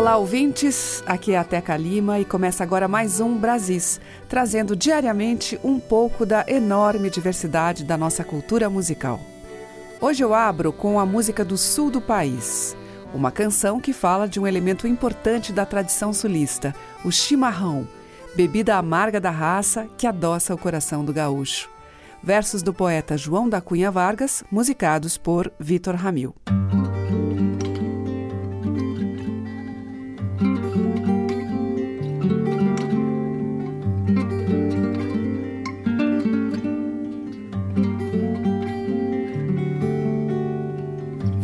Olá, ouvintes. Aqui é a Teca Lima e começa agora mais um Brasis, trazendo diariamente um pouco da enorme diversidade da nossa cultura musical. Hoje eu abro com a música do sul do país, uma canção que fala de um elemento importante da tradição sulista, o chimarrão, bebida amarga da raça que adoça o coração do gaúcho. Versos do poeta João da Cunha Vargas, musicados por Vitor Ramil.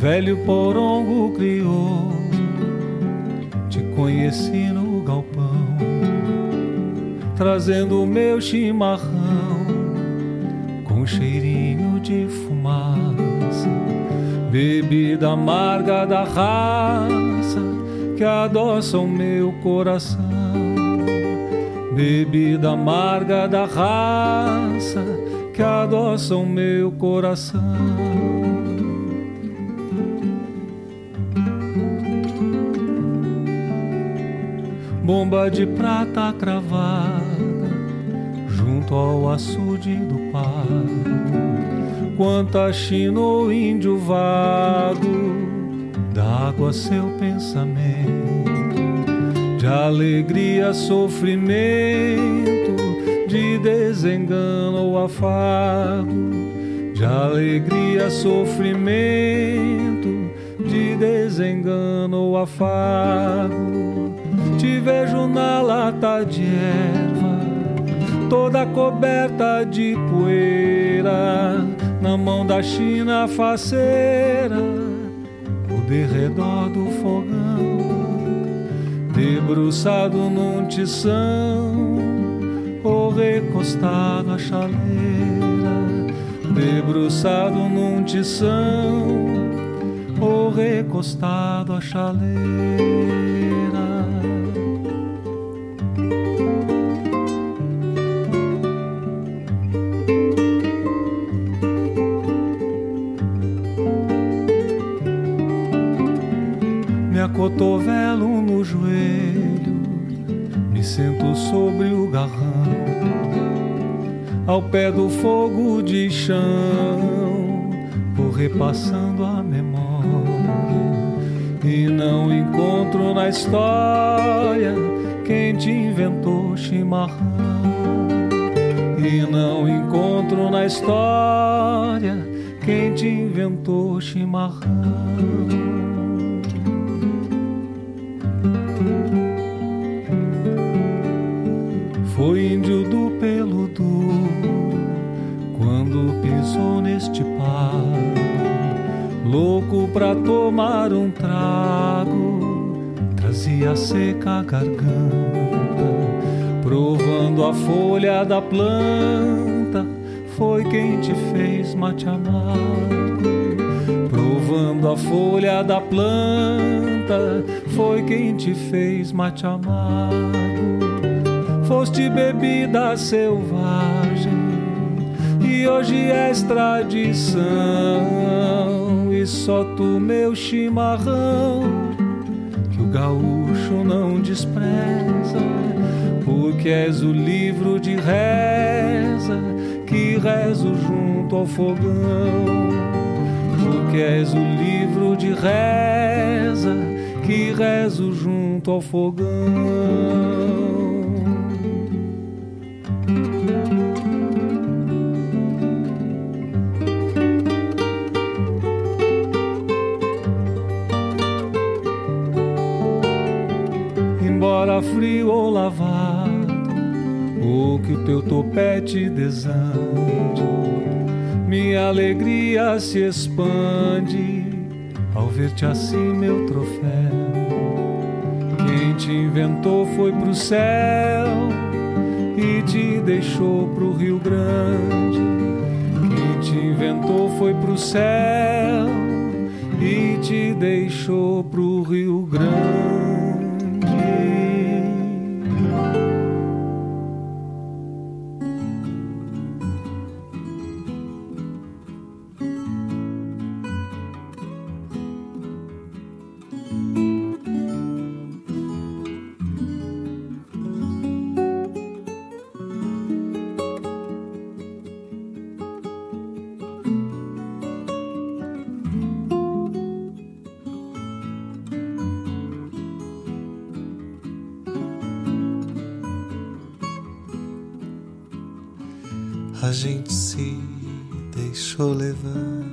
Velho porongo criou, te conheci no galpão, trazendo o meu chimarrão com cheirinho de fumaça, bebida amarga da raça que adoça o meu coração, bebida amarga da raça que adoça o meu coração. Bomba de prata cravada junto ao açude do pago. Quanta china ou índio vago, d'água seu pensamento, de alegria, sofrimento, de desengano ou afago, de alegria, sofrimento, de desengano ou afago te vejo na lata de erva, toda coberta de poeira, na mão da China faceira, o derredor do fogão, debruçado num tição, ou recostado à chaleira, debruçado num tição, ou recostado à chaleira. Cotovelo no joelho, me sento sobre o garrão, ao pé do fogo de chão, vou repassando a memória e não encontro na história quem te inventou chimarrão. E não encontro na história quem te inventou chimarrão. Louco pra tomar um trago, trazia seca a garganta, provando a folha da planta. Foi quem te fez mate amargo, provando a folha da planta. Foi quem te fez mate amargo foste bebida selvagem e hoje és tradição. Só tu, meu chimarrão, que o gaúcho não despreza, porque és o livro de reza que rezo junto ao fogão. Porque és o livro de reza que rezo junto ao fogão. Ou lavado, ou que o teu topete desande, minha alegria se expande ao ver-te assim, meu troféu. Quem te inventou foi pro céu e te deixou pro Rio Grande. Quem te inventou foi pro céu e te deixou pro Rio Grande. A gente se deixou levar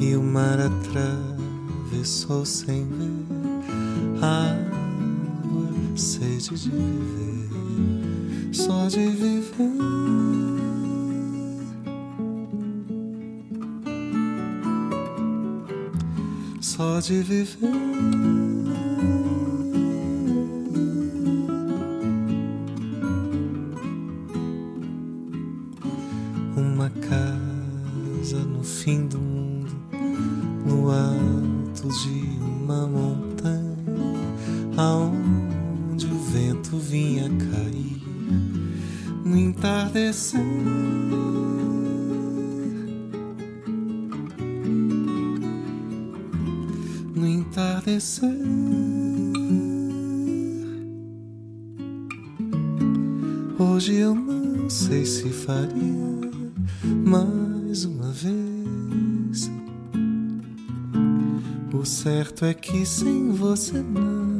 e o mar atravessou sem ver a água, sede de viver, só de viver. Só de viver. É que sem você não.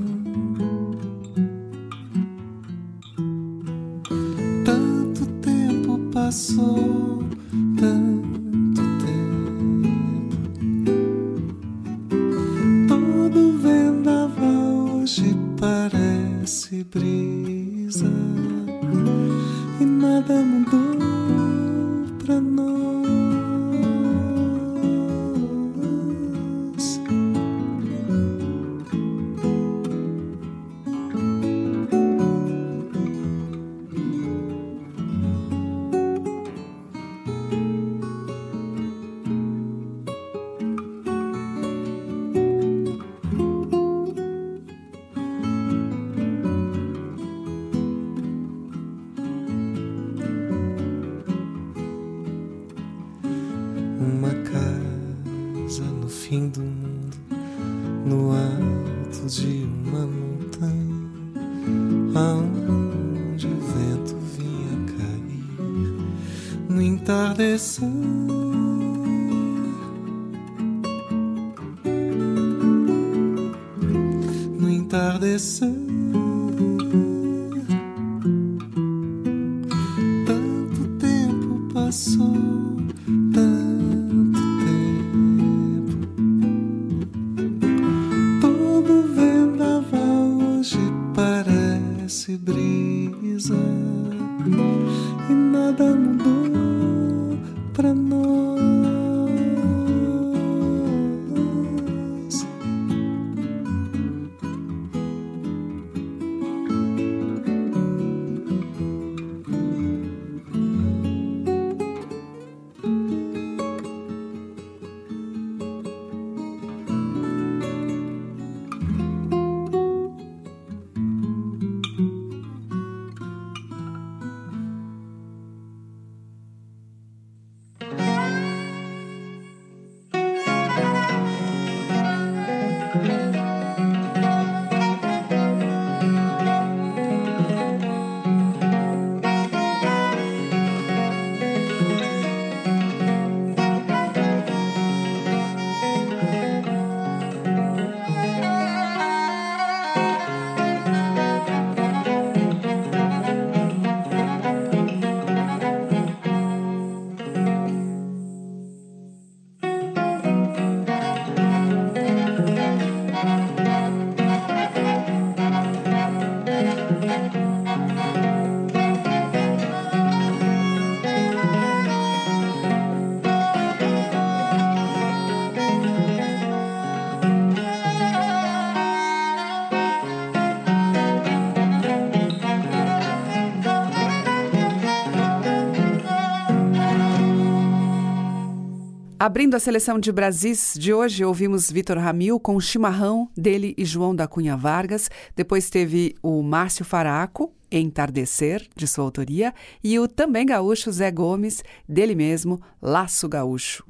Abrindo a seleção de Brasis de hoje, ouvimos Vitor Ramil com o Chimarrão, dele e João da Cunha Vargas. Depois teve o Márcio Faraco, Entardecer, de sua autoria, e o também gaúcho Zé Gomes, dele mesmo, Laço Gaúcho.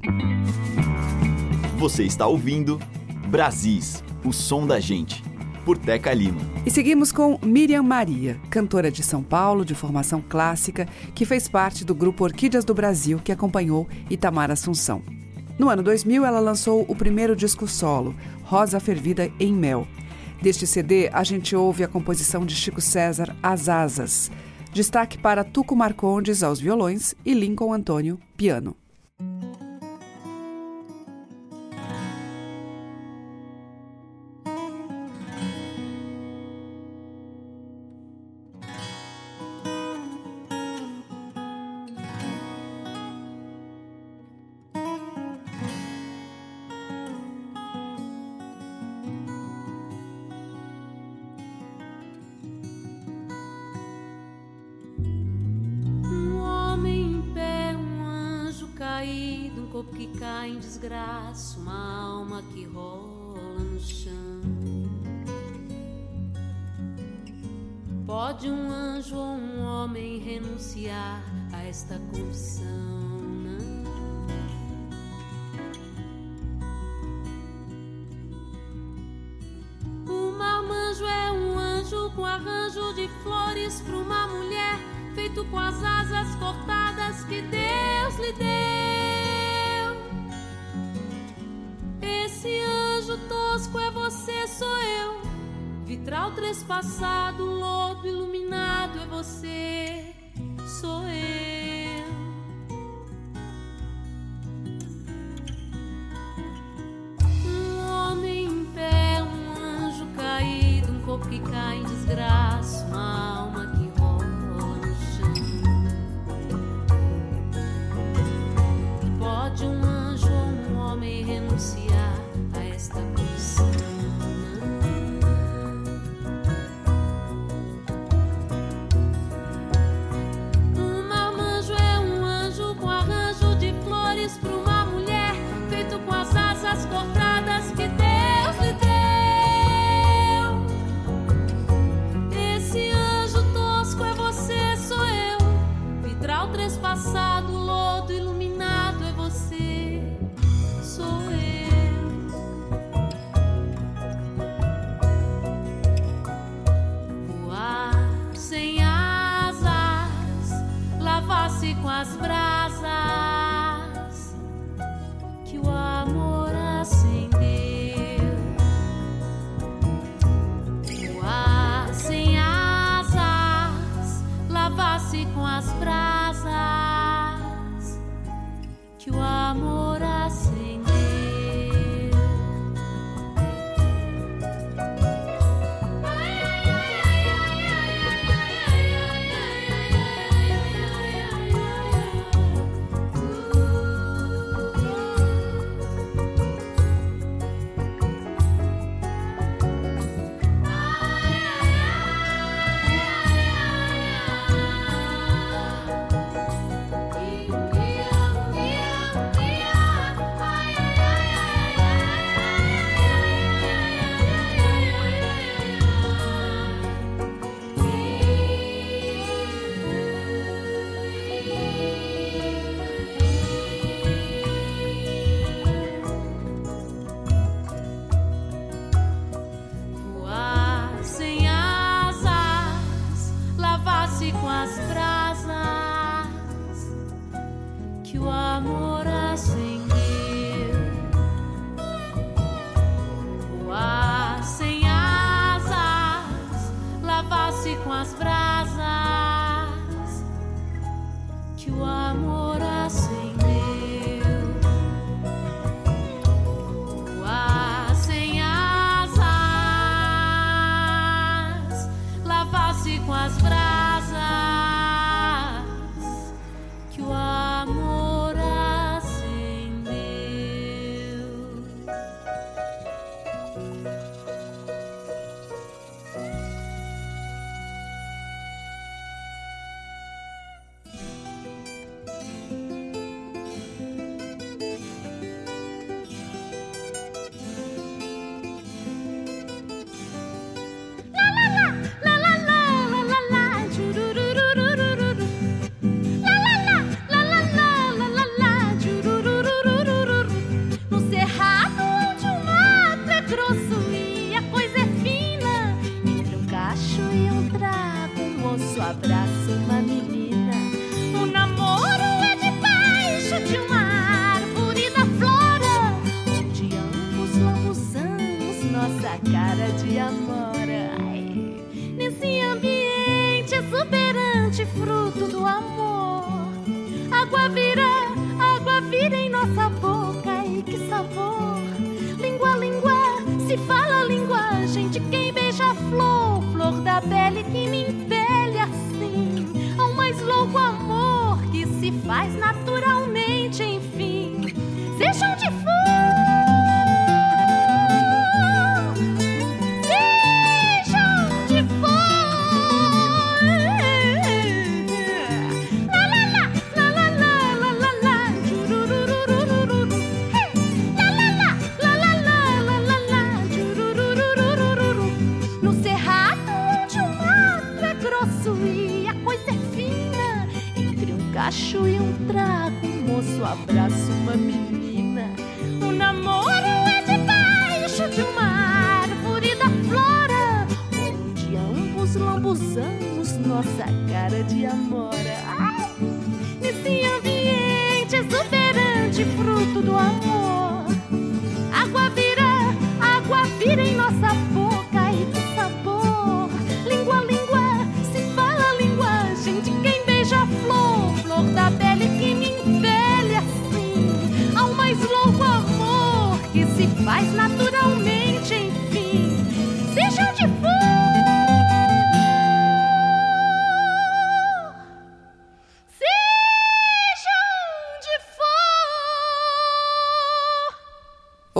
Você está ouvindo Brasis, o som da gente, por Teca Lima. E seguimos com Miriam Maria, cantora de São Paulo, de formação clássica, que fez parte do grupo Orquídeas do Brasil, que acompanhou Itamar Assunção. No ano 2000, ela lançou o primeiro disco solo, Rosa Fervida em Mel. Deste CD, a gente ouve a composição de Chico César, As Asas. Destaque para Tuco Marcondes aos violões e Lincoln Antônio, piano. Pode um anjo ou um homem renunciar a esta condição? Não. O marmanjo é um anjo com arranjo de flores para uma mulher, feito com as asas cortadas que Deus lhe deu. Vitral trespassado, lodo iluminado é você, sou eu.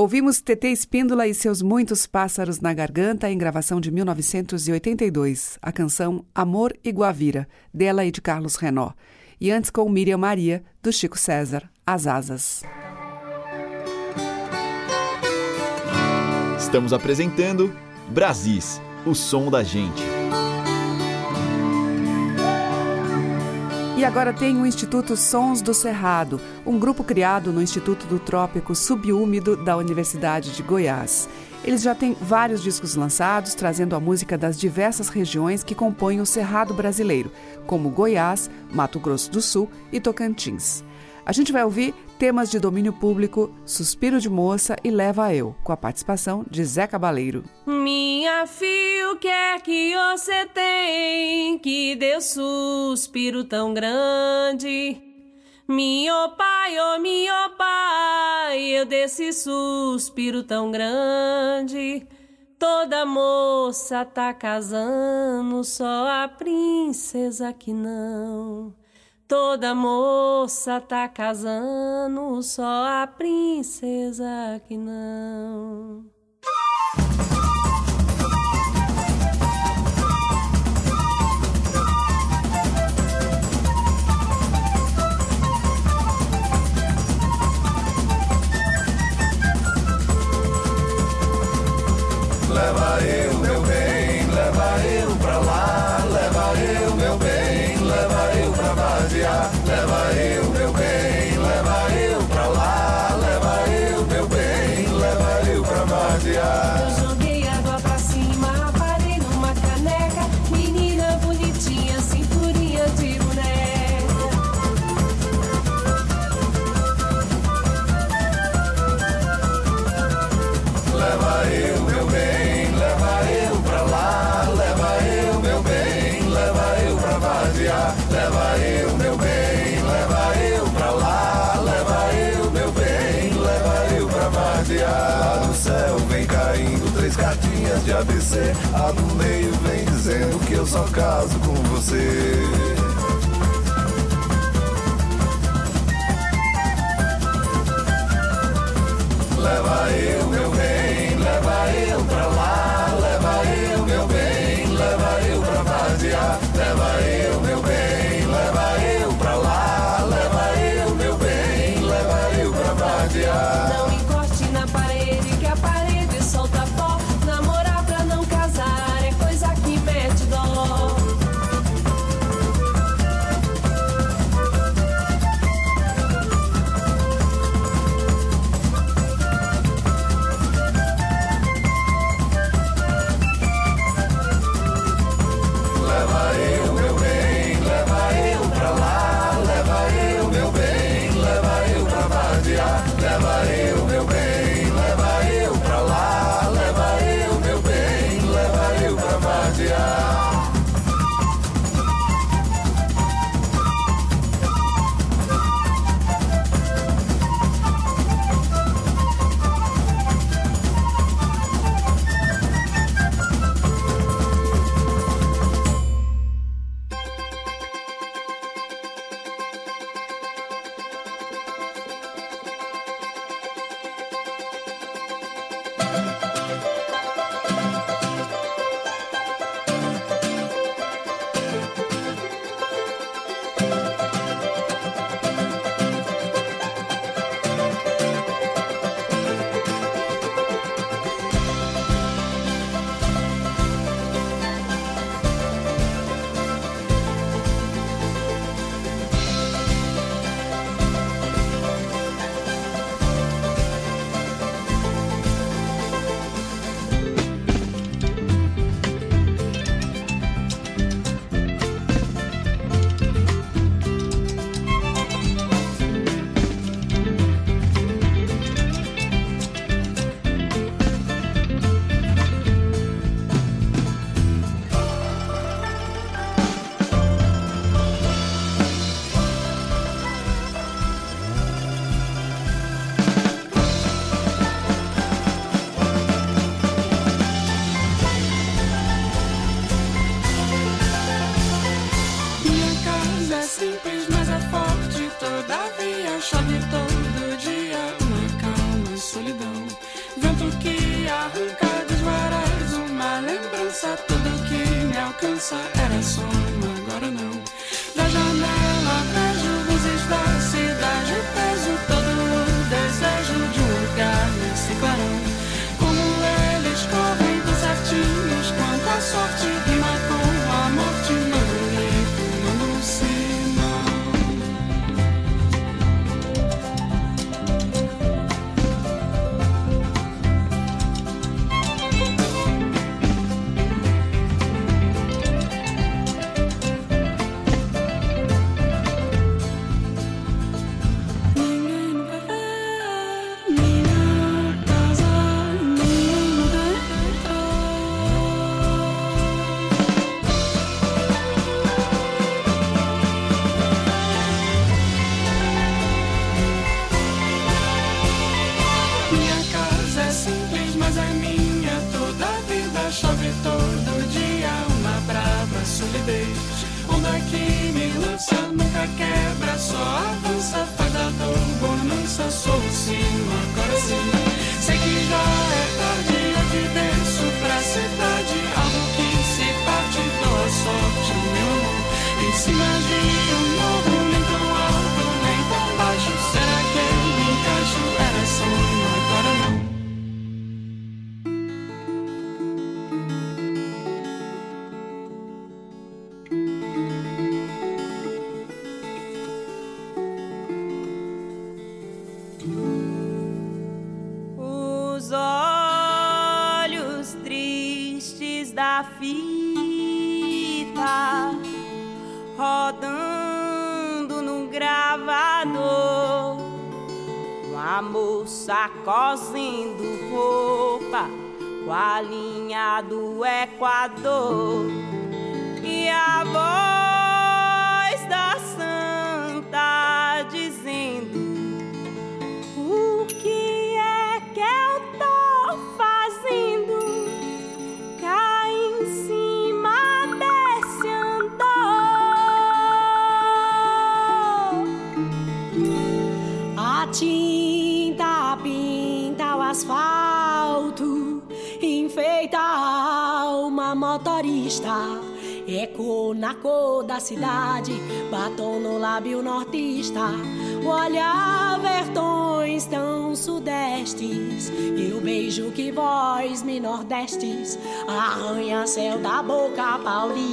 Ouvimos TT Espíndola e seus muitos pássaros na garganta em gravação de 1982, a canção Amor e Guavira, dela e de Carlos Renó. E antes com Miriam Maria, do Chico César, As Asas. Estamos apresentando Brasis, o som da gente. E agora tem o Instituto Sons do Cerrado, um grupo criado no Instituto do Trópico Subúmido da Universidade de Goiás. Eles já têm vários discos lançados, trazendo a música das diversas regiões que compõem o Cerrado brasileiro, como Goiás, Mato Grosso do Sul e Tocantins. A gente vai ouvir temas de domínio público, Suspiro de Moça e Leva Eu, com a participação de Zé Cabaleiro. Minha filha, o que é que você tem que deu suspiro tão grande? Minha pai, oh minha pai, eu desse suspiro tão grande. Toda moça tá casando, só a princesa que não. Toda moça tá casando, só a princesa que não. I am. No gravador. Uma moça cosendo roupa com a linha do Equador. E a voz motorista. Eco na cor da cidade, batom no lábio nortista. Olhar vertões tão sudestes, e o beijo que vós me nordestes arranha céu da boca paulista.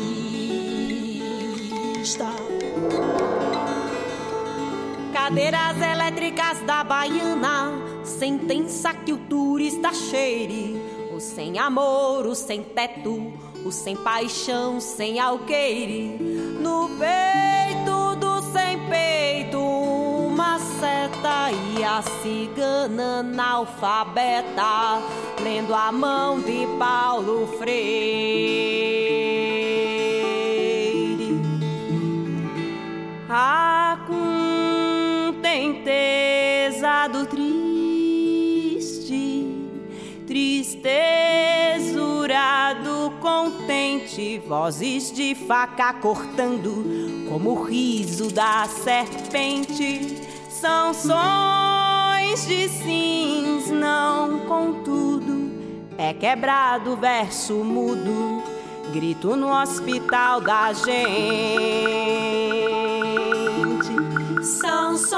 Cadeiras elétricas da baiana, sentença que o turista cheire. O sem amor, o sem teto, o sem paixão, sem alqueire. No peito do sem peito, uma seta e a cigana analfabeta, lendo a mão de Paulo Freire. A contenteza do triste, tristezura do contente, vozes de faca cortando, como o riso da serpente, são sons de sims, não contudo, é quebrado o verso mudo, grito no hospital da gente. São sons,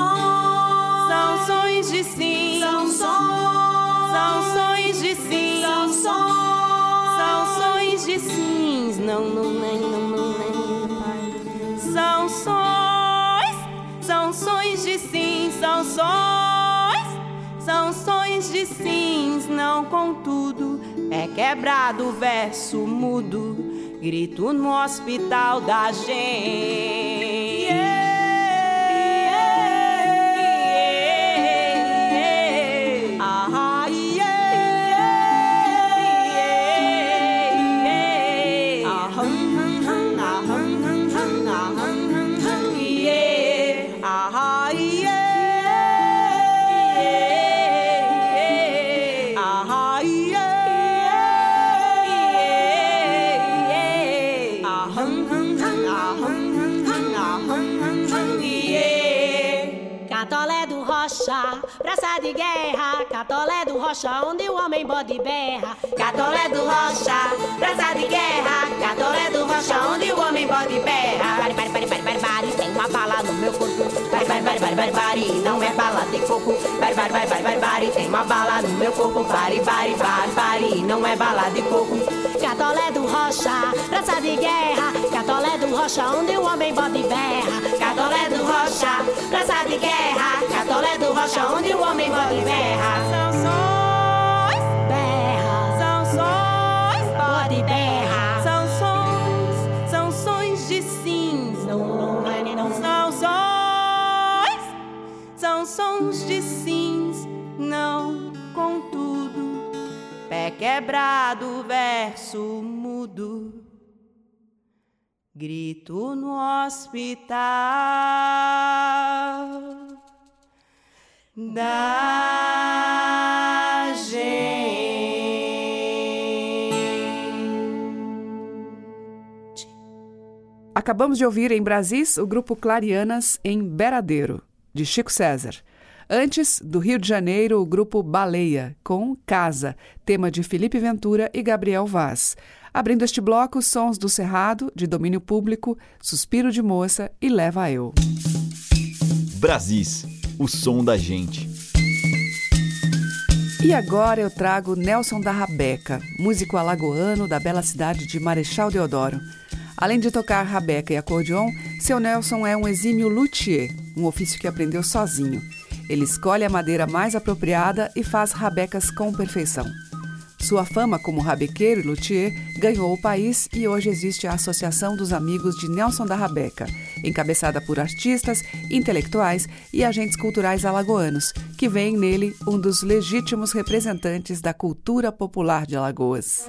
São sons de sim, são sons, são sons de sim, são sons, de sims, não, não, não, não, não, não. São sons, são sons de sim, são sons, são sons de sims, não contudo, é quebrado o verso mudo, grito no hospital da gente. Rocha, onde o homem bode berra. Catolé do Rocha, praça de guerra. Catolé do Rocha, onde o homem bode berra. Bari, bari, bari, tem uma bala no meu corpo. Bari, bari, bari, não é bala de coco. Bari, bari, bari, tem uma bala no meu corpo. Bari, bari, bari, não é bala de coco. Catolé do Rocha, praça de guerra. Catolé do Rocha, onde o homem bode berra. Catolé do Rocha, praça de guerra. Catolé do Rocha, onde o homem bode berra. Sanções de cinza. Não, contudo, pé quebrado, verso mudo. Grito no hospital da gente. Acabamos de ouvir em Brasis o grupo Clarianas em Beradeiro, de Chico César. Antes, do Rio de Janeiro, o grupo Baleia, com Casa, tema de Felipe Ventura e Gabriel Vaz. Abrindo este bloco, Sons do Cerrado, de domínio público, Suspiro de Moça e Leva Eu. Brasis, o som da gente. E agora eu trago Nelson da Rabeca, músico alagoano da bela cidade de Marechal Deodoro. Além de tocar rabeca e acordeon, seu Nelson é um exímio luthier, um ofício que aprendeu sozinho. Ele escolhe a madeira mais apropriada e faz rabecas com perfeição. Sua fama como rabequeiro e luthier ganhou o país e hoje existe a Associação dos Amigos de Nelson da Rabeca, encabeçada por artistas, intelectuais e agentes culturais alagoanos, que veem nele um dos legítimos representantes da cultura popular de Alagoas.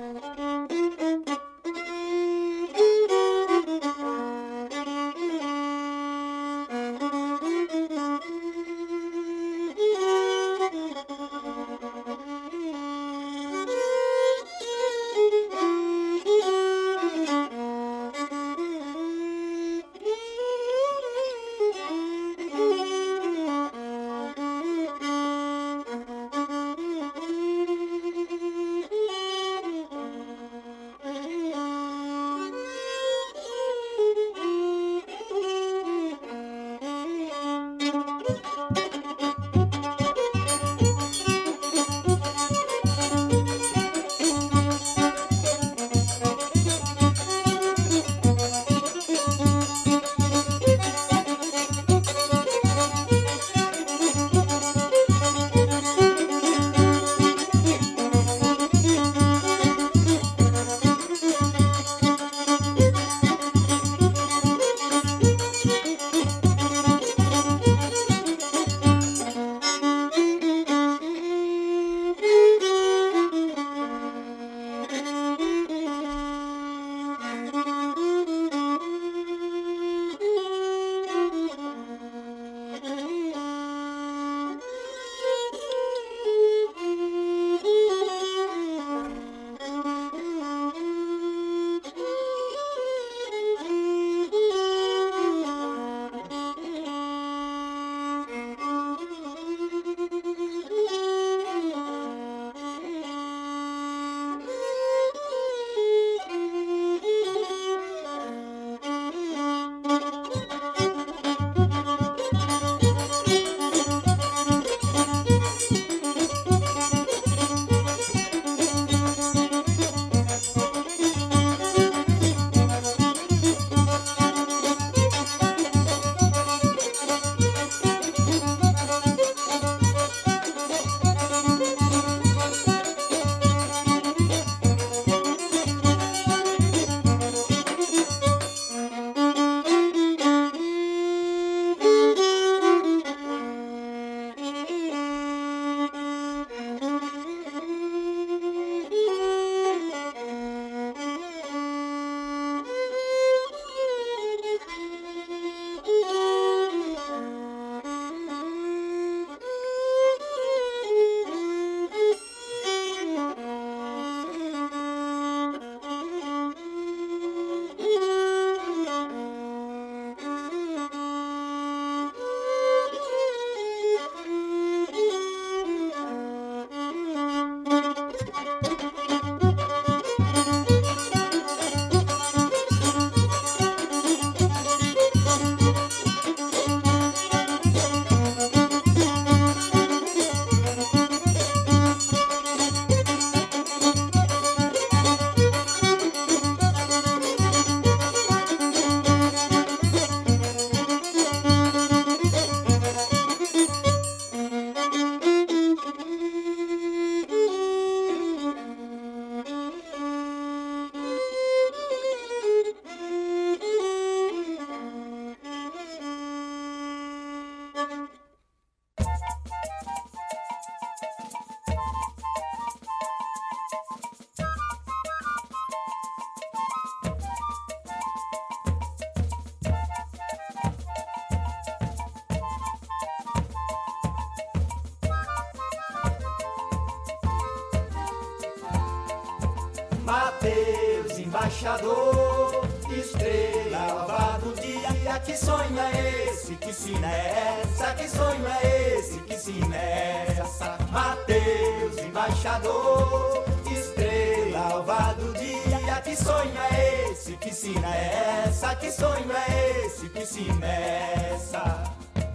Embaixador, estrela do dia. Que sonho é esse? Sina é essa? Que sonho é esse? Sina é essa?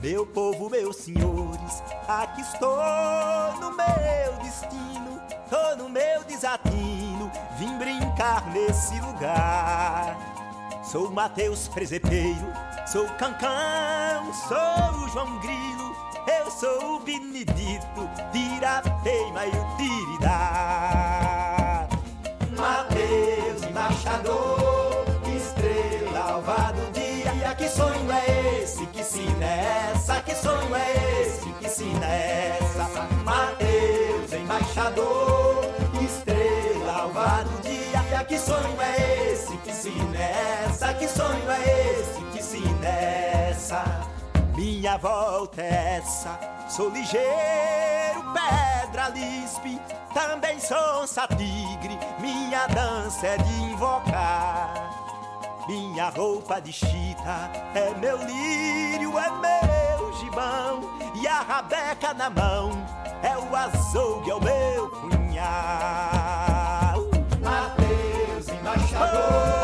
Meu povo, meus senhores, aqui estou no meu destino, tô no meu desatino, vim brincar nesse lugar. Sou Mateus Presepeiro, sou Cancão, sou João Grilo, eu sou o Benedito, Tirateima e o Tiridá. Mateus, embaixador, estrela alva do dia, que sonho é esse? Que sina é essa? Que sonho é esse? Que sina é essa? Mateus, embaixador, estrela alva do dia, que sonho é esse? Que sina é essa? Que sonho é esse? Que sina é essa? Minha volta é essa, sou ligeiro, pedra lispe, também sou tigre, minha dança é de invocar. Minha roupa de chita é meu lírio, é meu gibão, e a rabeca na mão é o açougue, é o meu punhal. Mateus, embaixador, estrela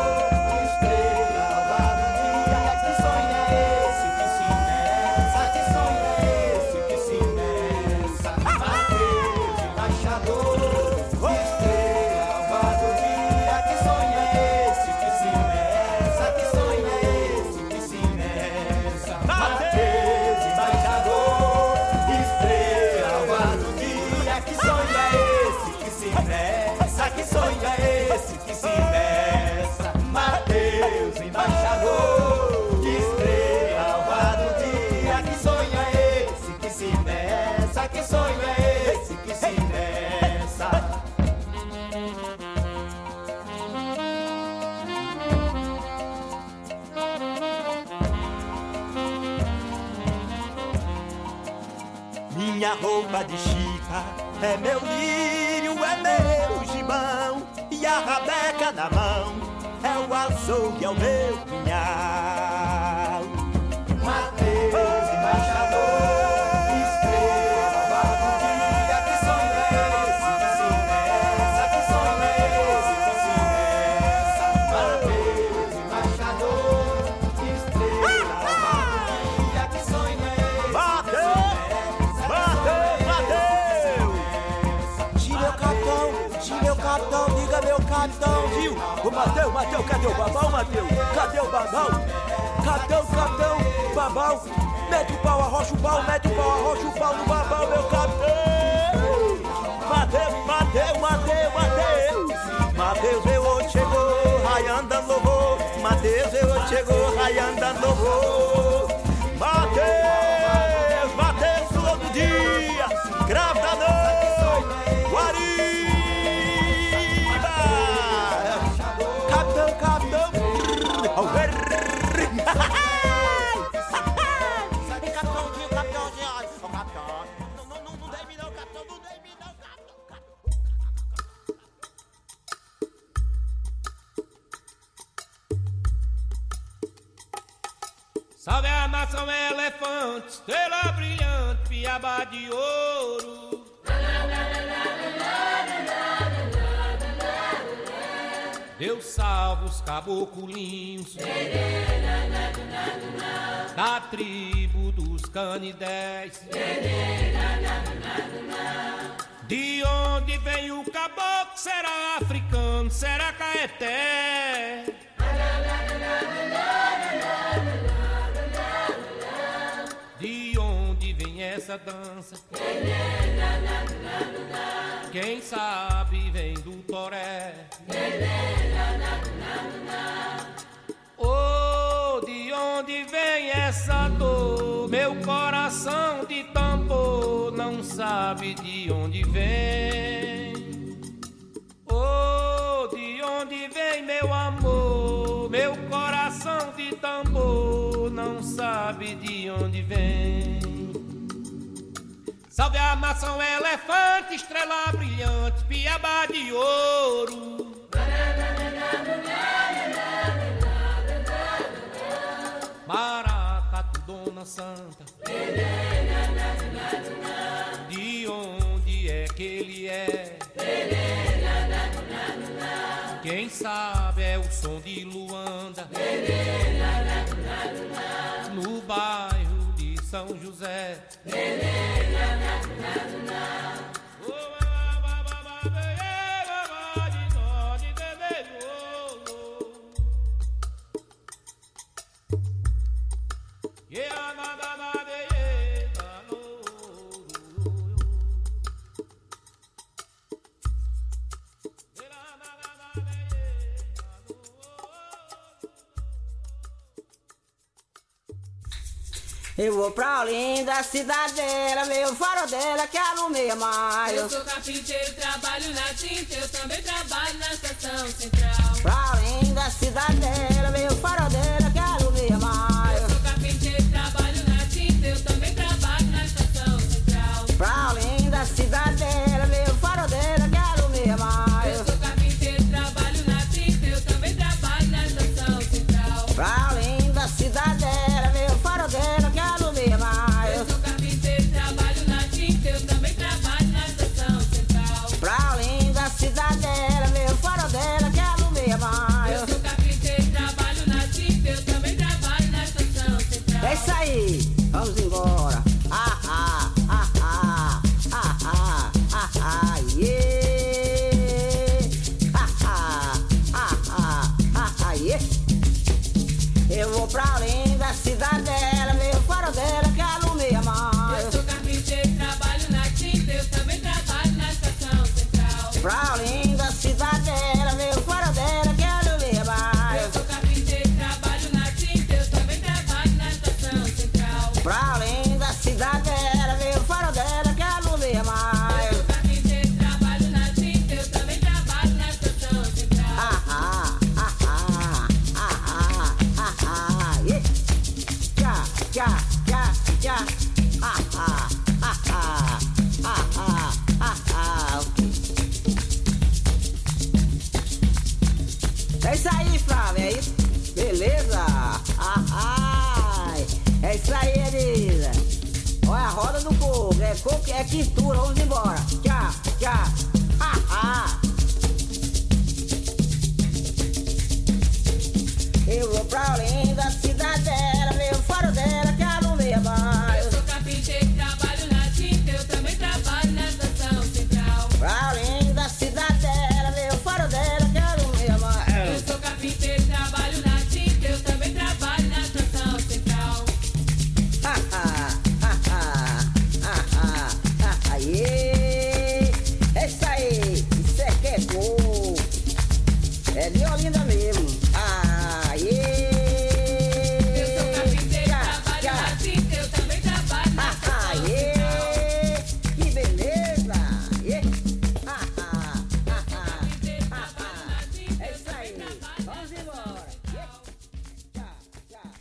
roupa de chita é meu lírio, é meu gibão. E a rabeca na mão. É o açougue, é o meu punhal Babão, Mateus? Cadê o babão? Cadê o capitão, babão? Mete o pau, arrocha o pau, mete o pau, arrocha o pau no babão, meu capitão! Mateus, Mateus, Mateus, Mateus! Mateus, eu hoje chegou, raiando louvor. Mateus, eu hoje chegou, raiando louvor. Deus salva os caboculinhos da tribo dos canidés. De onde vem o caboclo? Será africano? Será caeté? Essa dança? Quem sabe vem do toré. Oh, de onde vem essa dor? Meu coração de tambor não sabe de onde vem. Oh, de onde vem meu amor? Meu coração de tambor não sabe de onde vem. Salve a maçã, elefante, estrela brilhante, piaba de ouro. Maracatu, Dona Santa. De onde é que ele é? Quem sabe é o som de Luanda. No bairro de São José. now. Eu vou pra Olinda, cidadeira, meu dela, que alumeia mais. Eu sou carpinteiro, trabalho na tinta, eu também trabalho na estação central. Pra Olinda, cidadeira, meu dela.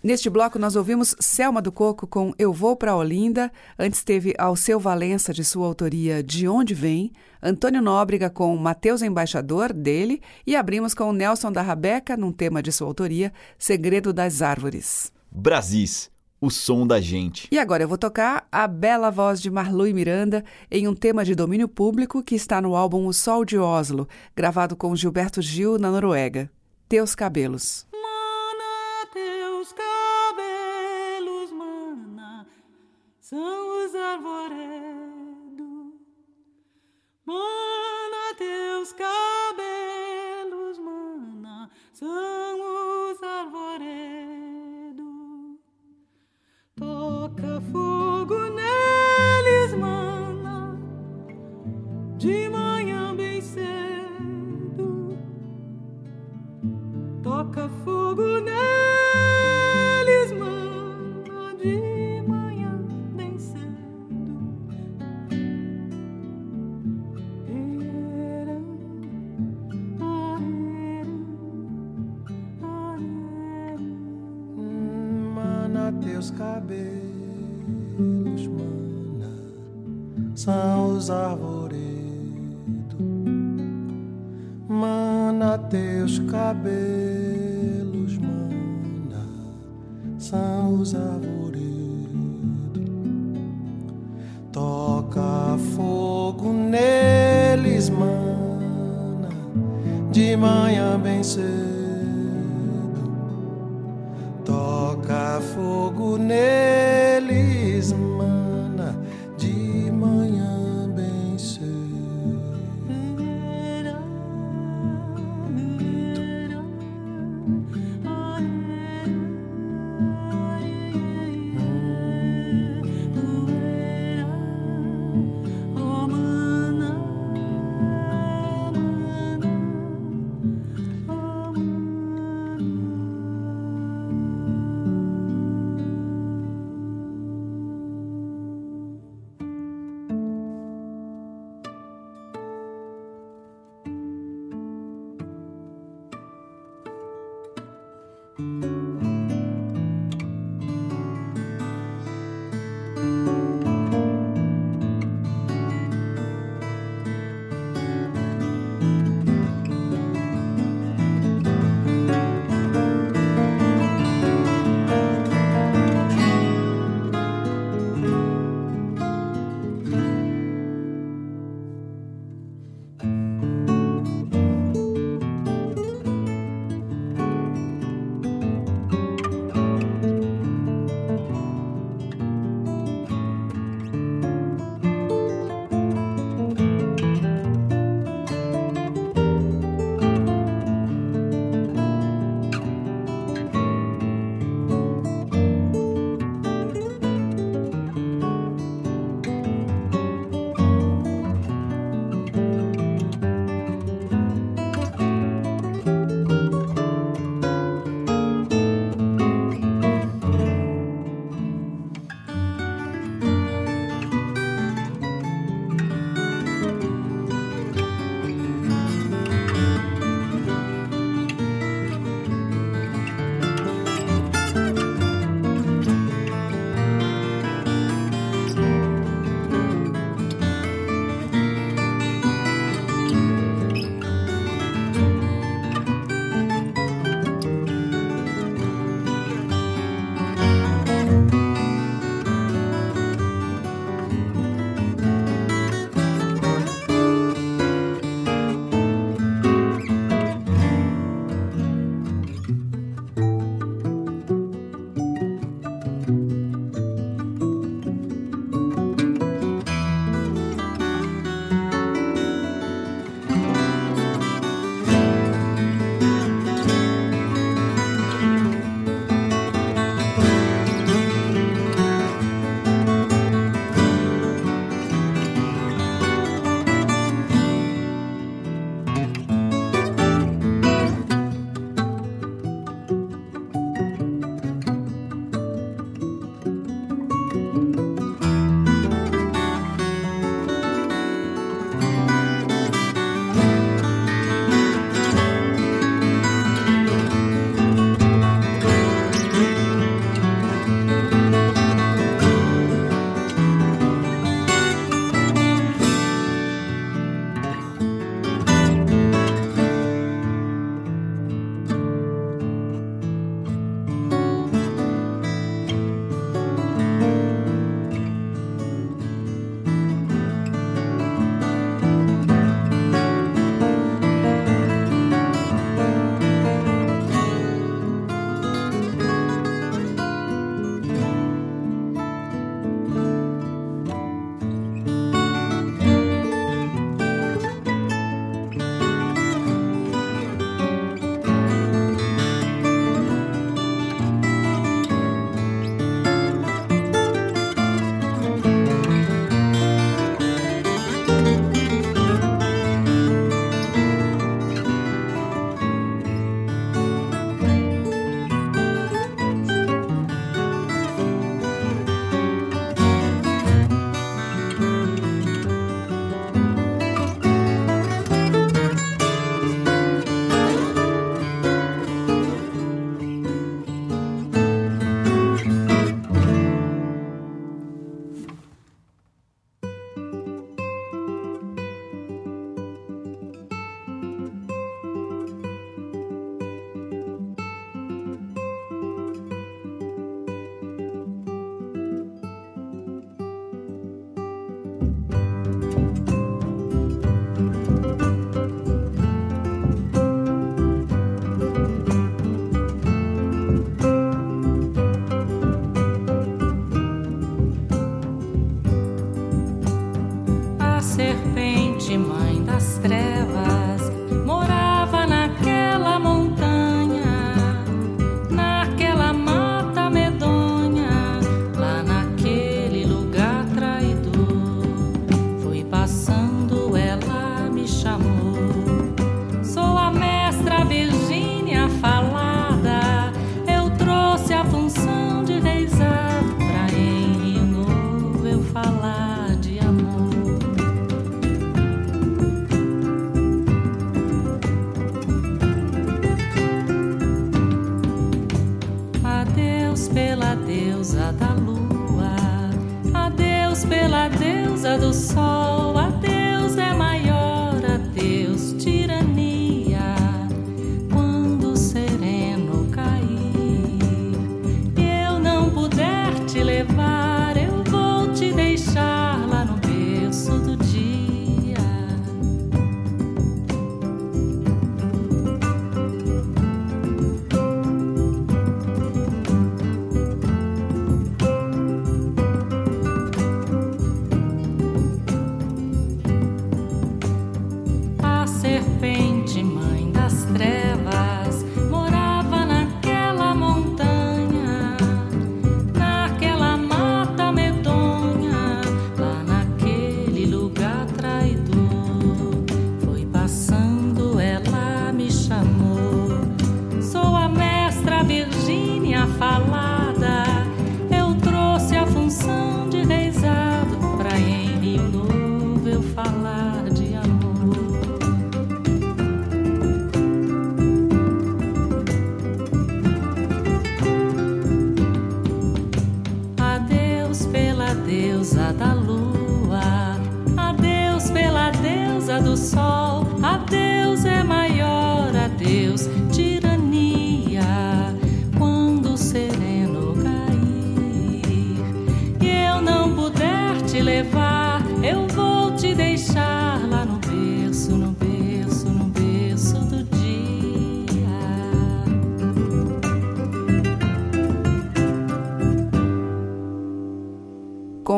Neste bloco, nós ouvimos Selma do Coco com Eu Vou para Olinda. Antes teve Alceu Valença, de sua autoria De Onde Vem. Antônio Nóbrega com Mateus Embaixador, dele. E abrimos com Nelson da Rabeca, num tema de sua autoria, Segredo das Árvores. Brasis, o som da gente. E agora eu vou tocar a bela voz de Marlui Miranda em um tema de domínio público que está no álbum O Sol de Oslo, gravado com Gilberto Gil na Noruega. Teus cabelos.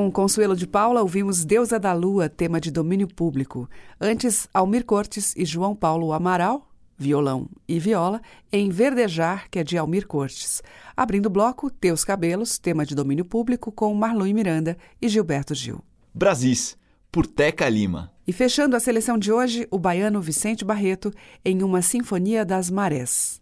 Com Consuelo de Paula, ouvimos Deusa da Lua, tema de domínio público. Antes, Almir Cortes e João Paulo Amaral, violão e viola, em Verdejar, que é de Almir Cortes. Abrindo o bloco, Teus Cabelos, tema de domínio público, com Marlon Miranda e Gilberto Gil. Brasis, por Teca Lima. E fechando a seleção de hoje, o baiano Vicente Barreto, em uma Sinfonia das Marés.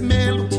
mesmelos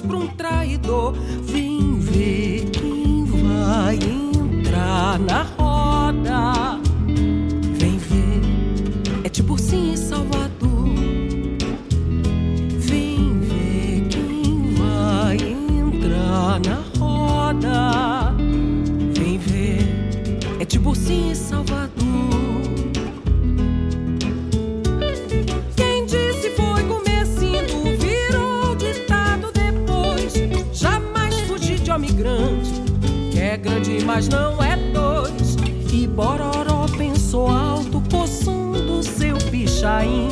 pra um mas não é dois. E Bororó pensou alto, coçando seu pichain.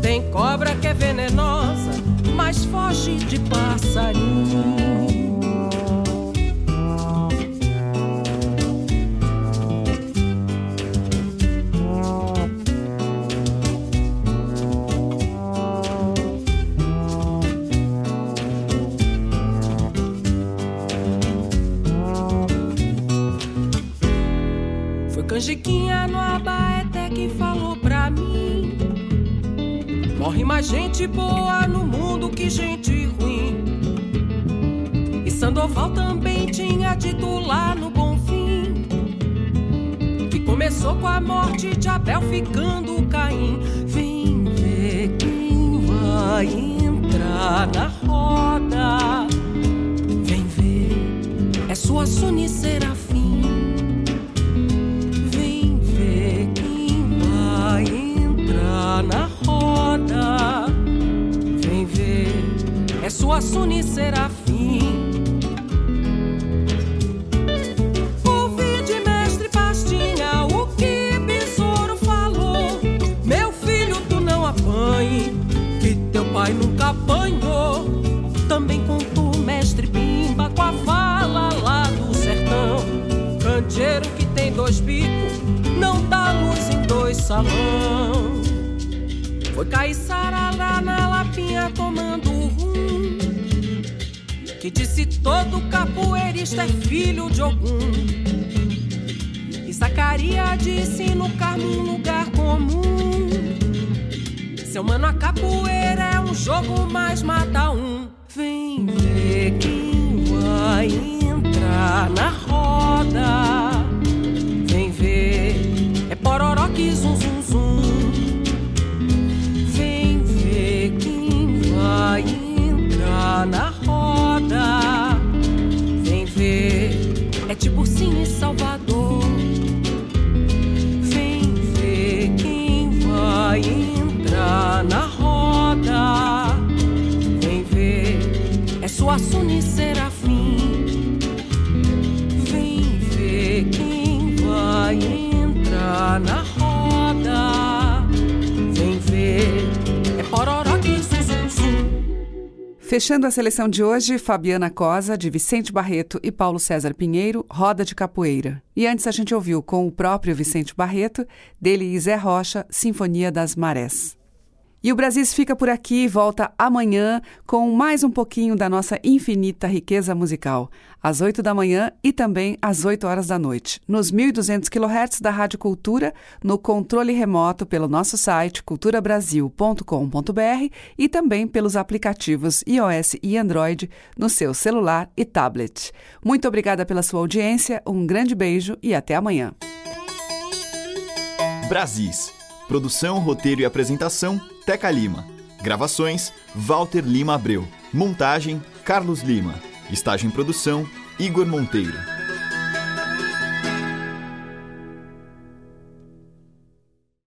Tem cobra que é venenosa, mas foge de passarinho. Gente boa no mundo que gente ruim. E Sandoval também tinha dito lá no Bonfim. Que começou com a morte de Abel ficando Caim. Vem ver quem vai entrar na roda. Vem ver, é sua Suni Serafim. É sua Suni Serafim. Ouvi de mestre Pastinha o que Besouro falou. Meu filho, tu não apanhe, que teu pai nunca apanhou. Também contou mestre Bimba com a fala lá do sertão. Candeeiro que tem dois bicos, não dá luz em dois salão. Foi Caiçara lá na lapinha tomando. Que disse todo capoeirista é filho de algum. E Zacaria disse no Carmo um lugar comum. Seu mano, a capoeira é um jogo, mas mata um. Vem ver quem vai entrar na roda. Fechando a seleção de hoje, Fabiana Cosa, de Vicente Barreto e Paulo César Pinheiro, Roda de Capoeira. E antes a gente ouviu com o próprio Vicente Barreto, dele e Zé Rocha, Sinfonia das Marés. E o Brasis fica por aqui e volta amanhã com mais um pouquinho da nossa infinita riqueza musical, às 8 da manhã e também às 8 horas da noite, nos 1.200 kHz da Rádio Cultura, no controle remoto pelo nosso site culturabrasil.com.br e também pelos aplicativos iOS e Android no seu celular e tablet. Muito obrigada pela sua audiência, um grande beijo e até amanhã. Brasis. Produção, roteiro e apresentação: Teca Lima. Gravações: Walter Lima Abreu. Montagem: Carlos Lima. Estágio em produção: Igor Monteiro.